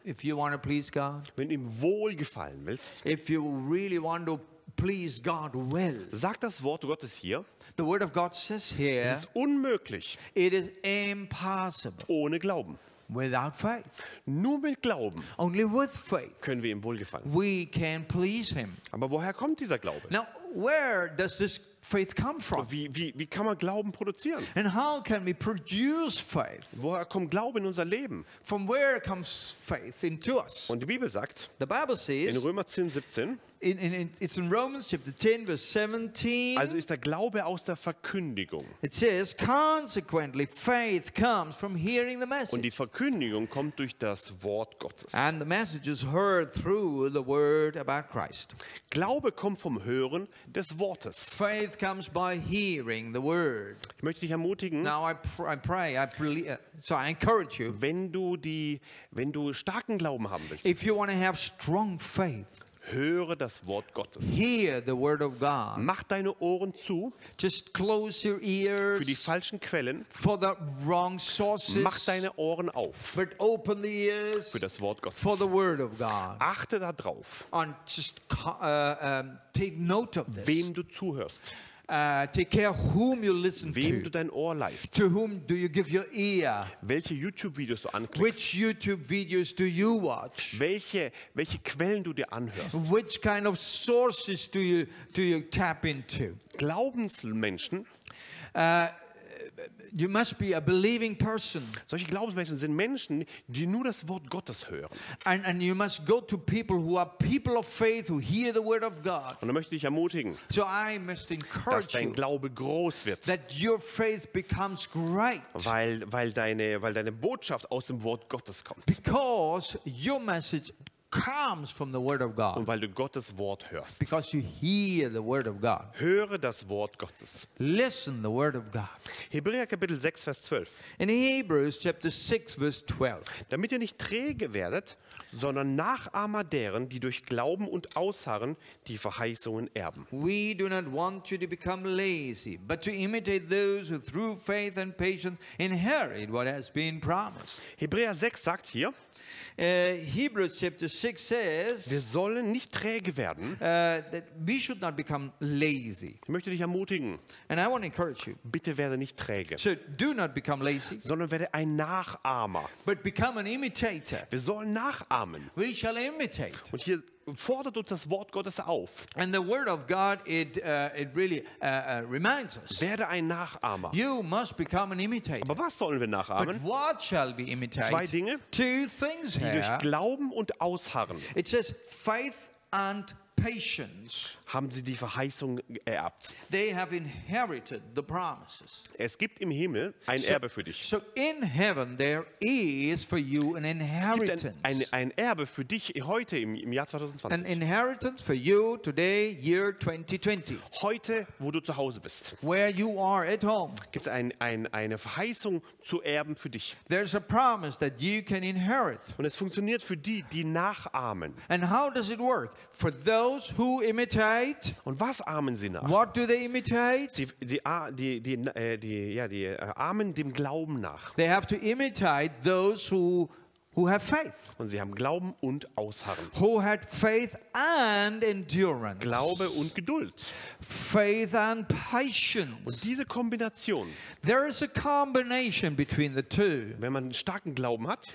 If you want to please God, wenn du ihm wohl gefallen willst, if you really want to please God well, sagt das Wort Gottes hier, the word of God says es here, ist unmöglich it is impossible ohne Glauben. without faith. Nur mit Glauben Only with faith können wir ihm wohlgefallen. we can please him. Aber woher kommt dieser Glaube? Now, where does this faith come from? Wie, wie, wie kann man Glauben produzieren? And how can we produce faith? Woher kommt Glaube in unser Leben? From where comes faith into us? Und die Bibel sagt The Bible in says, Römer 10, 17, in, in, it's in Romans chapter 10, verse 17. also ist der Glaube aus der Verkündigung. It says, consequently, faith comes from hearing the Und message. die Verkündigung kommt durch das Wort Gottes. And the message is heard through the word about Christ. Glaube kommt vom Hören des Wortes. Faith comes by hearing the word. Ich möchte dich ermutigen, Now I, pr- I pray, I believe, uh, so I encourage you. wenn du, die, wenn du starken Glauben haben willst, If you want to have strong faith, höre das Wort Gottes. hear the word of God. Mach deine Ohren zu Just close your für die ears falschen Quellen. for the wrong Mach sources, deine Ohren auf but open the ears für das Wort Gottes. for the word of God. Achte darauf, And just uh, um, take note of this. wem du zuhörst, Uh, take care whom you listen wem to. du dein Ohr leist, To whom do you give your ear? welche YouTube-Videos du anklickst, Which YouTube videos do you watch? welche, welche Quellen du dir anhörst. Which kind of sources do you do you tap into? Glaubensmenschen Uh, you must be a believing person. Solche Glaubensmenschen sind Menschen, die nur das Wort Gottes hören. And, and you must go to people who are people of faith who hear the word of God. Und da möchte ich ermutigen, So I must dass encourage dein you Glaube groß wird, that your faith becomes great weil, weil, deine, weil deine Botschaft aus dem Wort Gottes kommt because your message comes from the word of und God. weil du Gottes Wort hörst. Because you hear the word of God. Höre das Wort Gottes. Listen the word of God. Hebräer Kapitel 6, Vers 12. In Hebrews chapter 6 verse 12. Damit ihr nicht träge werdet, sondern Nachahmer deren, die durch Glauben und Ausharren die Verheißungen erben. We do not want you to become lazy, but to imitate those who through faith and patience inherit what has been promised. Hebräer 6 sagt hier, Uh, Hebrews chapter 6 wir says sollen nicht träge werden. uh, that we should not become lazy. Ich möchte dich ermutigen, And I want to encourage you. bitte werde nicht träge, So do not become lazy, sondern werde ein Nachahmer. but become an imitator. Wir sollen nachahmen. We shall imitate. Und hier fordert uns das Wort Gottes auf. And the word of God, it, uh, it really uh, uh, reminds us. Werde ein Nachahmer. You must become an imitator. Aber was sollen wir But nachahmen? what shall be Zwei imitated? Dinge, Two things die durch here. Glauben und Ausharren It says faith and. Haben sie die Verheißung ererbt. They have inherited the promises. Es gibt im Himmel ein So- Erbe für dich. So in heaven there is for you an inheritance. ein, ein, ein Erbe für dich heute im, im Jahr An 2020. inheritance for you today, year 2020. Heute, wo du zu Hause bist, Where you are at home. gibt es ein, ein, eine Verheißung zu erben für dich. There's a promise that you can inherit. Und es funktioniert für die, die nachahmen. And how does it work? For those who imitate, Und was ahmen sie nach? what do they imitate? Die, die, die, die, äh, die, ja, die äh, ahmen dem Glauben nach. They have to imitate those who, who have faith, Und sie haben Glauben und Ausharren. who had faith and endurance, Glaube und Geduld. faith and Und patience. diese Kombination, There is a combination between the two. wenn man einen starken Glauben hat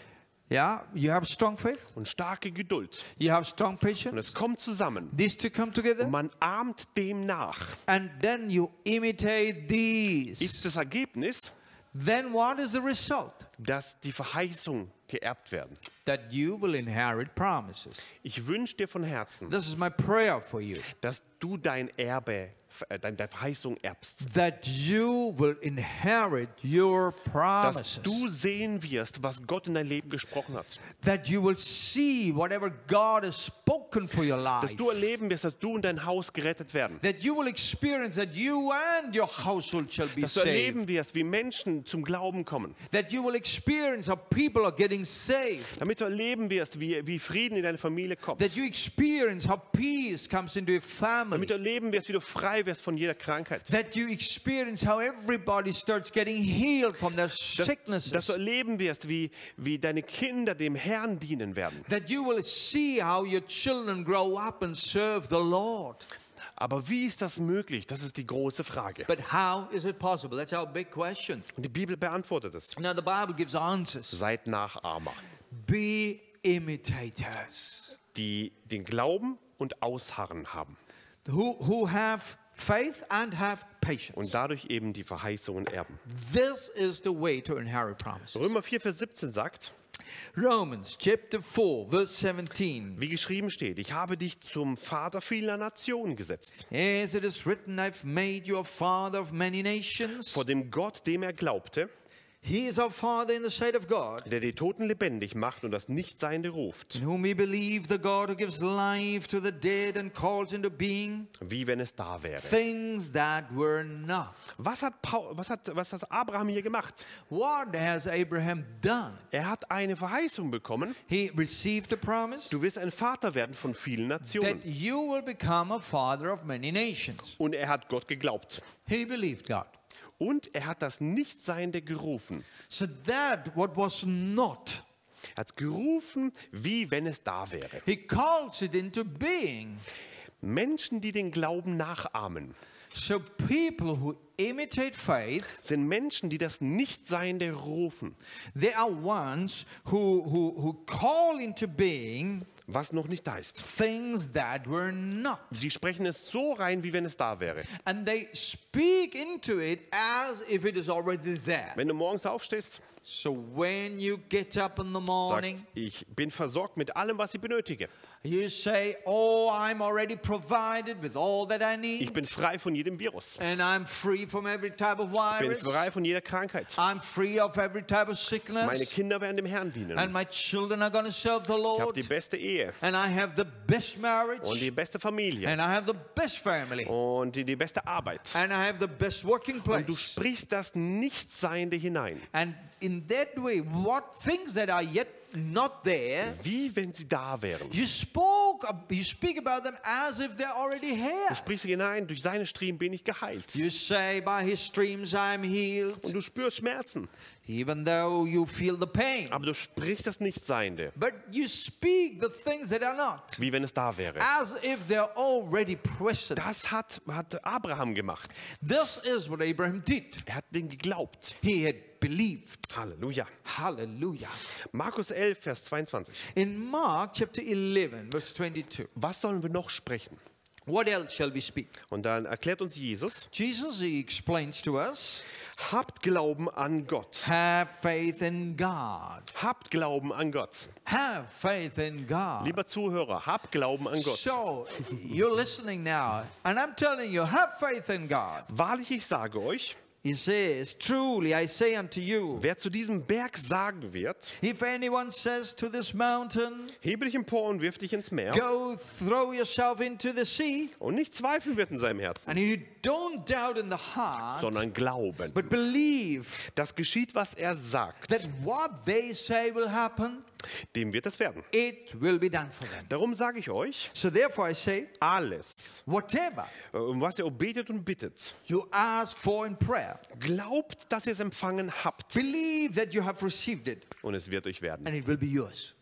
Yeah, you have strong faith, und starke Geduld, you have strong und patience. es kommt zusammen, These two come together, und man ahmt dem nach, and then you imitate ist these. das Ergebnis, Then what is the result? dass die Verheißungen geerbt werden. That you will inherit promises. Ich wünsche dir von Herzen, This is my prayer for you. dass du dein Erbe, äh, deine Verheißung erbst. That you will inherit your Dass promises. du sehen wirst, was Gott in dein Leben gesprochen hat. That you will see whatever God has spoken for your life. Dass du erleben wirst, dass du und dein Haus gerettet werden. That you will experience that you and your household shall be Dass du saved. erleben wirst, wie Menschen zum Glauben kommen. That you will experience how people are getting saved. Damit du erleben wirst, wie, wie Frieden in deine Familie kommt. That you experience how peace comes into your family. Damit du erleben wirst, wie du frei wirst von jeder Krankheit. That you experience how everybody starts getting healed from their Dass, dass sicknesses. du erleben wirst, wie, wie deine Kinder dem Herrn dienen werden. That you will see how your children grow up and serve the Lord. Aber wie ist das möglich? Das ist die große Frage. But how is it possible? That's our big question. Und die Bibel beantwortet es. Now, the Bible gives answers. Seid Nachahmer, Be imitators die den Glauben und Ausharren haben who, who have faith and have patience. und dadurch eben die Verheißungen erben. This is the way to inherit promises. Römer 4, Vers 17 sagt, Romans chapter 4, verse 17. wie geschrieben steht, ich habe dich zum Vater vieler Nationen gesetzt, As it is written, I've made you a father of many nations. vor dem Gott, dem er glaubte, He is our father in the sight of God, der die Toten lebendig macht und das Nichtseiende ruft, wie wenn es da wäre. things that were not. Was hat, Paul, was hat, was hat Abraham hier gemacht? What has Abraham done? Er hat eine Verheißung bekommen, He received a promise du wirst ein Vater werden von vielen that Nationen. you will become a father of many nations. Und er hat Gott geglaubt. He believed God. Und er hat das Nichtseiende gerufen. So that what was not, Er hat gerufen, wie wenn es da wäre. he calls it into being. Menschen, die den Glauben nachahmen, So people who imitate faith, sind Menschen, die das Nichtseiende rufen, they are ones who, who, who call into being was noch nicht da ist. things that were not. Sie sprechen es so rein, wie wenn es da wäre. And they speak into it as if it is already there. Wenn du morgens aufstehst, So when you get up in the morning, sagst, ich bin versorgt mit allem, was ich benötige. you say, Oh, I'm already provided with all that I Ich need. bin frei von jedem Virus. And I'm free from every type of Ich bin virus. frei von jeder Krankheit. I'm free of every type of Meine sickness. Kinder werden dem Herrn dienen. And my children are going to serve the Ich habe Lord. die beste Ehe And I have the best und marriage. die beste Familie And I have the best family. und die, die beste Arbeit. And I have the best working Und du place. sprichst das Nichtseiende hinein, And in that way, what things that are yet not there, wie wenn sie da wären. you spoke, you speak about them as if they're already here. Du sprichst hinein, durch seine Striemen bin ich geheilt. You say, by his streams I'm healed, Und du spürst Schmerzen, even though you feel the pain. aber du sprichst das Nichtseiende, But you speak the things that are not, wie wenn es da wäre. as if they're already present. Das hat, hat Abraham gemacht. This is what Abraham did. Er hat den geglaubt. He had believed. Halleluja. Hallelujah. Markus 11, Vers 22. In Mark chapter 11, verse 22, Was sollen wir noch sprechen? what else shall we speak? Und dann erklärt uns Jesus, Jesus, he explains to us, habt Glauben an Gott. have faith in God. Habt Glauben an Gott. Have faith in God. Lieber Zuhörer, habt Glauben an Gott. So, you're listening now, and I'm telling you, have faith in God. Wahrlich, ich sage euch, He says, Truly, I say unto you, wer zu diesem Berg sagen wird, if anyone says to this mountain, hebe dich empor und wirf dich ins Meer, Go throw yourself into the sea, und nicht zweifeln wird in seinem Herzen, and you don't doubt in the heart, sondern glauben. but believe Das geschieht, was er sagt. that what they say will happen, Dem wird es werden. it will be done for them. Darum sage ich euch, So therefore I say, alles, whatever äh, um was ihr betet und bittet, you ask for in prayer, glaubt, dass ihr es empfangen habt, believe that you have received it, und es wird euch werden. and it will be yours.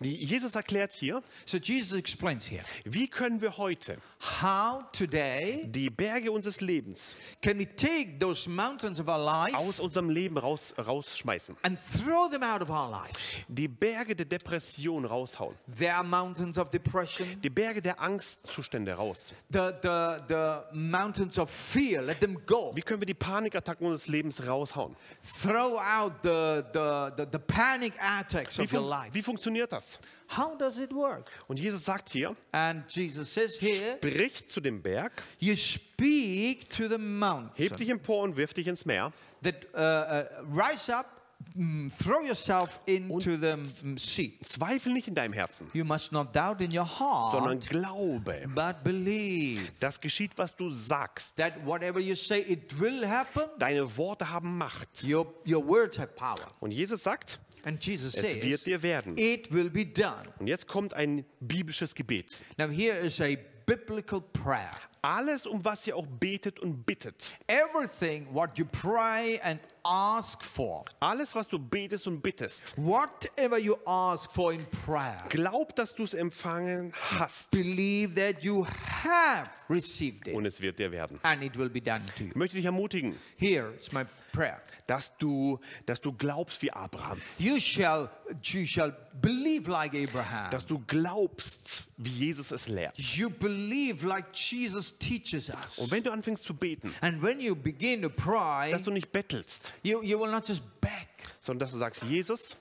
Jesus erklärt hier, So Jesus explains here wie können wir heute how today die Berge unseres Lebens can we take those mountains of our aus life unserem Leben raus, rausschmeißen. and throw them out of our lives. Die Berge der Depression raushauen. There are mountains of depression, Die Berge der Angstzustände raus. the, the, the mountains of fear, let them go. Wie können wir die Panikattacken unseres Lebens raushauen? Throw out the, the, the, the panic attacks Wie, of your life. wie funktioniert das? How does it work? Und Jesus sagt hier, And Jesus says here, bricht zu dem Berg, you speak to the mountain heb dich empor und wirf dich ins Meer. that uh, uh, rise up, mm, throw yourself into the mm, sea. Zweifel nicht in deinem Herzen, You must not doubt in your sondern heart, glaube. but believe Das geschieht, was du sagst. that whatever you say, it will happen. Deine Worte haben Macht. Your, your words have power. Und Jesus sagt, es says, wird dir werden. it will be done. Und jetzt kommt ein biblisches Gebet. Now, here is a biblical prayer. Alles, um was ihr auch betet und bittet. Everything what you pray and ask for, Alles, was du betest und bittest. whatever you ask for in prayer, Glaub, dass du es empfangen hast. believe that you have received it Und es wird dir werden. and it will be done to you. Ich möchte dich ermutigen, Here is my prayer. dass du, dass du glaubst wie Abraham. You shall, you shall believe like Abraham. Dass du glaubst, wie Jesus es lehrt. You believe like Jesus teaches us. Und wenn du anfängst zu beten, And when you begin to pray, dass du nicht bettelst, you, you will not just beg. sondern dass du sagst, Jesus,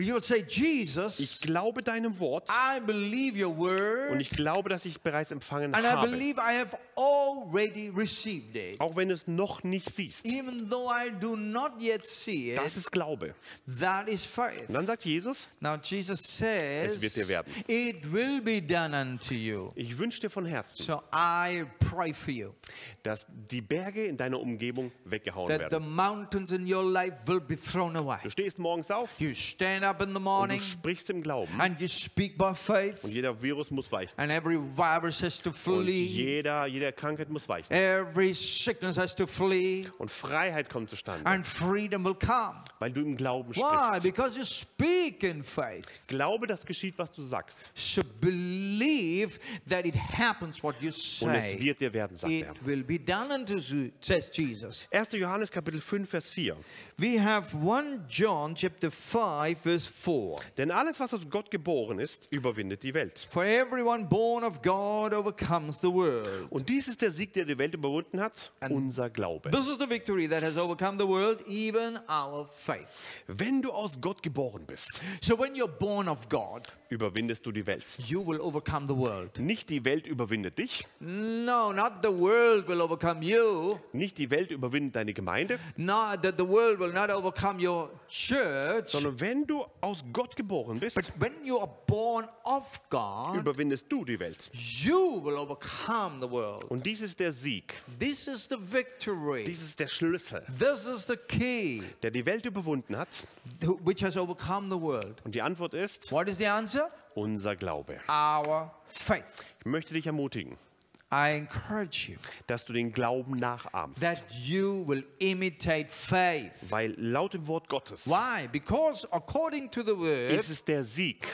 You will say, ich Jesus, glaube deinem Wort I believe your word. und ich glaube, dass ich bereits empfangen And I habe. believe I have already received it. Auch wenn du es noch nicht siehst. Even though I do not yet see Das it, ist Glaube. that is faith. Und dann sagt Jesus, Now Jesus says, Es wird dir werden. it will be done unto you. ich wünsche dir von Herzen, So I pray for you dass die Berge in deiner Umgebung weggehauen that the werden. mountains in your life will be thrown away. Du stehst morgens auf You stand up in the und morning du sprichst im Glauben and you speak by faith, und jeder Virus muss weichen. and every virus has to Und flee, jeder, jede Krankheit muss weichen. every sickness has to flee, Und Freiheit kommt zustande, and freedom will come. weil du im Glauben Why? sprichst. Because you speak in faith. Glaube, das geschieht, was du sagst. So believe that it happens what you Und es say. wird dir werden, sagt It er. will be done unto you, says Jesus. 1. Johannes Kapitel 5, Vers 4. We have 1 John chapter 5 verse verse 4. Denn alles, was aus Gott geboren ist, überwindet die Welt. For everyone born of God overcomes the world. Und dies ist der Sieg, der die Welt überwunden hat, unser Glaube. This is the victory that has overcome the world, even our faith. Wenn du aus Gott geboren bist, So when you're born of God, überwindest du die Welt. you will overcome the world. Nicht die Welt überwindet dich, No, not the world will overcome you. nicht die Welt überwindet deine Gemeinde, Not that the world will not overcome your church. sondern wenn du aus Gott geboren bist, But when you are born of God, überwindest du die Welt. you will overcome the world. Und dies ist der Sieg, This is the victory. dies ist der Schlüssel, This is the key der die Welt überwunden hat. which has overcome the world. Und die Antwort ist What is the answer? unser Glaube. Our faith. Ich möchte dich ermutigen, I encourage you dass du den Glauben nachahmst. that you will imitate faith. Weil laut dem Wort Gottes Why? Because according to the word, ist es der Sieg,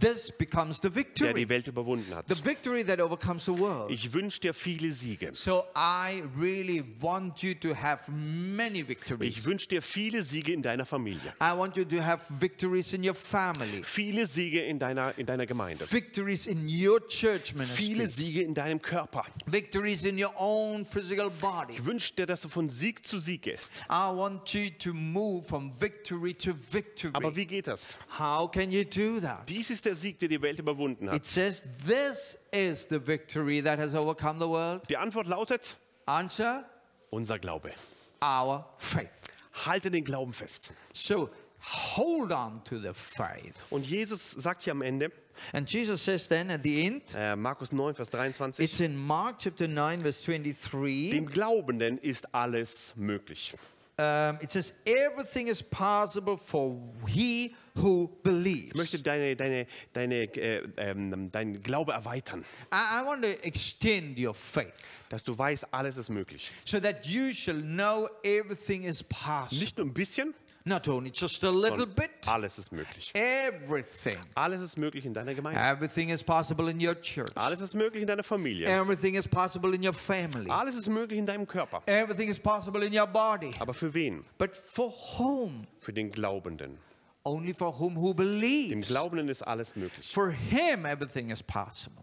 this becomes the der victory. die Welt überwunden hat. The victory that overcomes the world. Ich wünsche dir viele Siege. So I really want you to have many Ich victories. wünsche dir viele Siege in deiner Familie. I want you to have victories in your family, Viele Siege in deiner, in deiner Gemeinde. victories in your church Viele ministry, Siege in deinem Körper. Victories in your own physical body. Ich wünsche dir, dass du von Sieg zu Sieg gehst. I want you to move from victory to Aber victory. wie geht das? How can you do that? Dies ist der Sieg, der die Welt überwunden It hat. says, This is the victory that has overcome the world. Die Antwort lautet Answer unser Glaube. our faith. Halte den Glauben fest. So hold on to the faith. Und Jesus sagt hier am Ende, And Jesus says then at the end, äh, Markus 9, Vers 23, it's in Mark chapter 9, verse 23. dem Glaubenden ist alles möglich. Um, it says, Everything is possible for he who believes. Ich möchte deine, deine, deine, äh, ähm, deinen Glaube erweitern, I, I want to extend your faith dass du weißt, alles ist möglich. so that you shall know everything is possible. Nicht nur ein bisschen, Not only just a little bit, alles ist möglich. everything. Alles ist möglich in deiner Gemeinde. Everything is possible in your church. Alles ist möglich in deiner Familie. Everything is possible in your family. Alles ist möglich in deinem Körper. Everything is possible in your body. Aber für wen? But for whom? Für den Glaubenden. Only for whom who Dem believes. Glaubenden ist alles möglich. For him, everything is possible.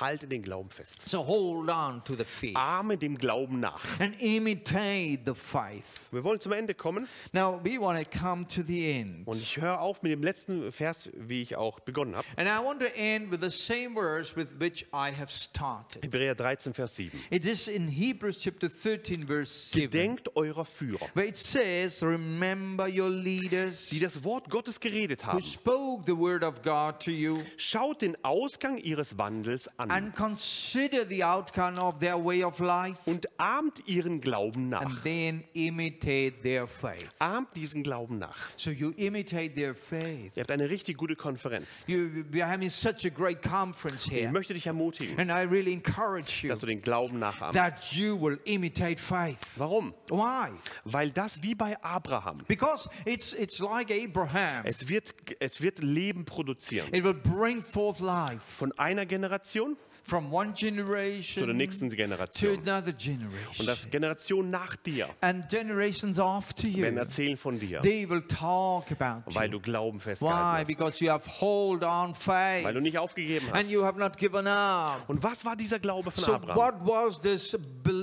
Halte den Glauben fest. So hold on to the faith Ahme dem Glauben nach. and imitate the faith. Wir wollen zum Ende kommen Now, we want to come to the end. und ich höre auf mit dem letzten Vers, wie ich auch begonnen habe. And I want to end with the same verse with which I have started. Hebräer 13, Vers 7. It is in Hebrews chapter 13, verse 7, Gedenkt eurer Führer, where it says, Remember your leaders die das Wort Gottes geredet who haben. spoke the word of God to you, Schaut den Ausgang ihres Wandels an and consider the outcome of their way of life, und ahmt ihren Glauben and nach. then imitate their faith. Ahmt diesen Glauben nach. So you imitate their faith. Ihr habt eine richtig gute Konferenz. You, we are having such a great conference Ich here, möchte dich ermutigen, and I really encourage you dass du den Glauben nachahmst. that you will imitate faith. Warum? Why? Weil das wie bei Abraham. Because it's, it's like Abraham. Es wird, es wird Leben produzieren. It will bring forth life Von einer Generation from one zu der generation nächsten to Generation. another Und generation. das Generation nach dir And generations after werden you, erzählen von dir, they will talk about weil du Glauben Why? festgehalten hast. Because you have hold on Weil du faith nicht aufgegeben and hast. you have not given up. Und was war dieser Glaube von So Abraham? what was this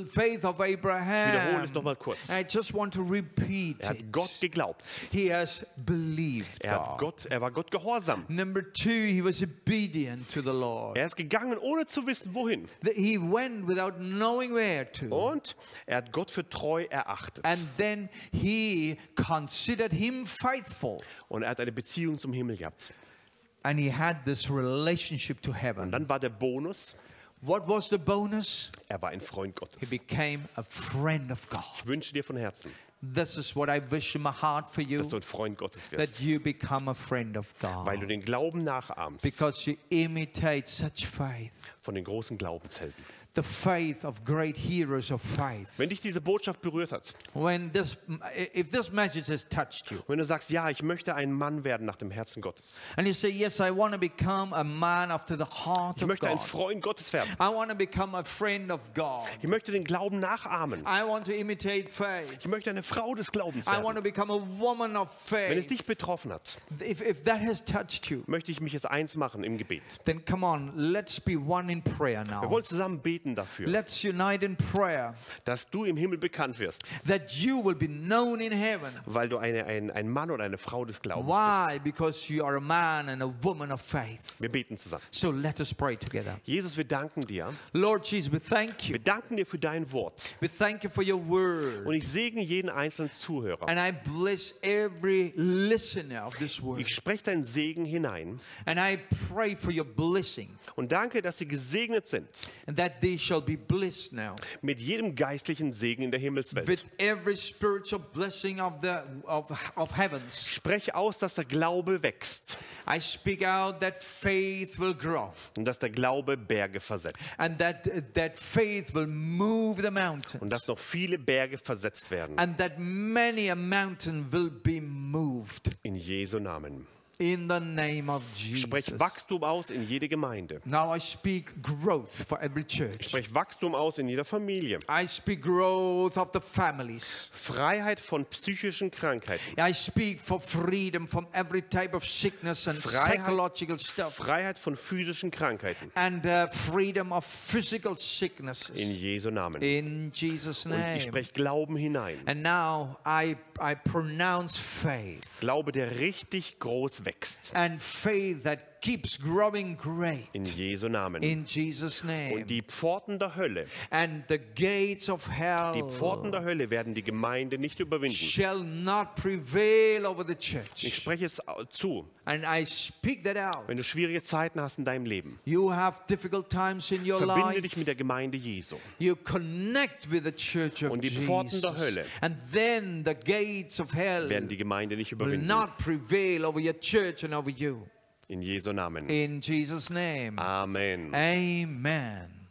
faith of Ich wiederhole Abraham? es nochmal kurz. I just want to repeat Er hat Gott geglaubt. He has believed Er, hat. Gott, er war Gott gehorsam. Number two, he was obedient to the Lord. Er ist gegangen, ohne zu wissen, wohin. He went without knowing where to. Und er hat Gott für treu erachtet. And then he considered him faithful. Und er hat eine Beziehung zum Himmel gehabt. And he had this relationship to Und heaven. dann war der Bonus, What was the bonus? er war ein Freund He Gottes. became a friend of God. Ich wünsche dir von Herzen, This is what I wish in my heart for dass you du ein Freund Gottes that wirst. you become a friend of Weil du God. den Glauben nachahmst Because you imitate such faith von den großen Glaubenshelden. The faith of great heroes of faith. Wenn dich diese Botschaft berührt hat, When this, if this message has touched you, wenn du sagst, ja, ich möchte ein Mann werden nach dem Herzen Gottes. and you say, Yes, I want to become a man after the heart Ich of möchte ein God. Freund Gottes werden. I want to become a friend of God. Ich möchte den Glauben nachahmen. I want to imitate faith. Ich möchte eine Frau des Glaubens I want to werden. become a woman of Wenn es dich faith. betroffen hat, If, if that has touched you, möchte ich mich jetzt eins machen im Gebet. then come on, let's be one in prayer Wir now. wollen zusammen beten dafür, Let's unite in prayer dass du im Himmel bekannt wirst, that you will be known in heaven. weil du eine, ein, ein Mann oder eine Frau des Glaubens bist. Why? Because you are a man and a woman of faith. Wir beten zusammen. So let us pray together. Jesus, wir danken dir. Lord Jesus, we thank you. Wir danken dir für dein Wort. We thank you for your word. Und ich segne jeden einzelnen Zuhörer. And I bless every listener of this word. Ich spreche deinen Segen hinein And I pray for your blessing und danke, dass sie gesegnet sind and that they shall be blessed now mit jedem geistlichen Segen in der Himmelswelt. with every spiritual blessing of the of, of heavens. Spreche aus, dass der Glaube wächst I speak out that faith will grow und dass der Glaube Berge versetzt and that that faith will move the und mountains dass noch viele Berge versetzt werden. and that many a mountain will be moved In Jesu Namen. In the name of Sprech Jesus. Wachstum aus in jede Gemeinde. Now I speak growth for every church. Sprech Wachstum aus in jeder Familie. I speak growth of the families. Freiheit von psychischen Krankheiten. I speak for freedom from every type of sickness and Freiheit- psychological stuff. Freiheit von physischen Krankheiten. And uh, freedom of physical In sicknesses. Jesu Namen. In Jesus' Und ich name. spreche Glauben hinein. And now I, I pronounce faith. Glaube, der richtig groß wächst. And faith that keeps growing great. In Jesu Namen. In Jesus' Und name. die Pforten der Hölle, And the gates of hell die Pforten der Hölle werden die Gemeinde nicht überwinden. shall not prevail over the Ich church. spreche es zu. And I speak that out. Wenn du schwierige Zeiten hast in deinem Leben, You have difficult times in your verbinde life. dich mit der Gemeinde Jesu. You connect with the church of Und die Pforten der Jesus. Hölle And then the gates of hell Werden die Gemeinde nicht will überwinden. not prevail over your church and over you. In Jesu Namen. In Jesus' name. Amen. Amen.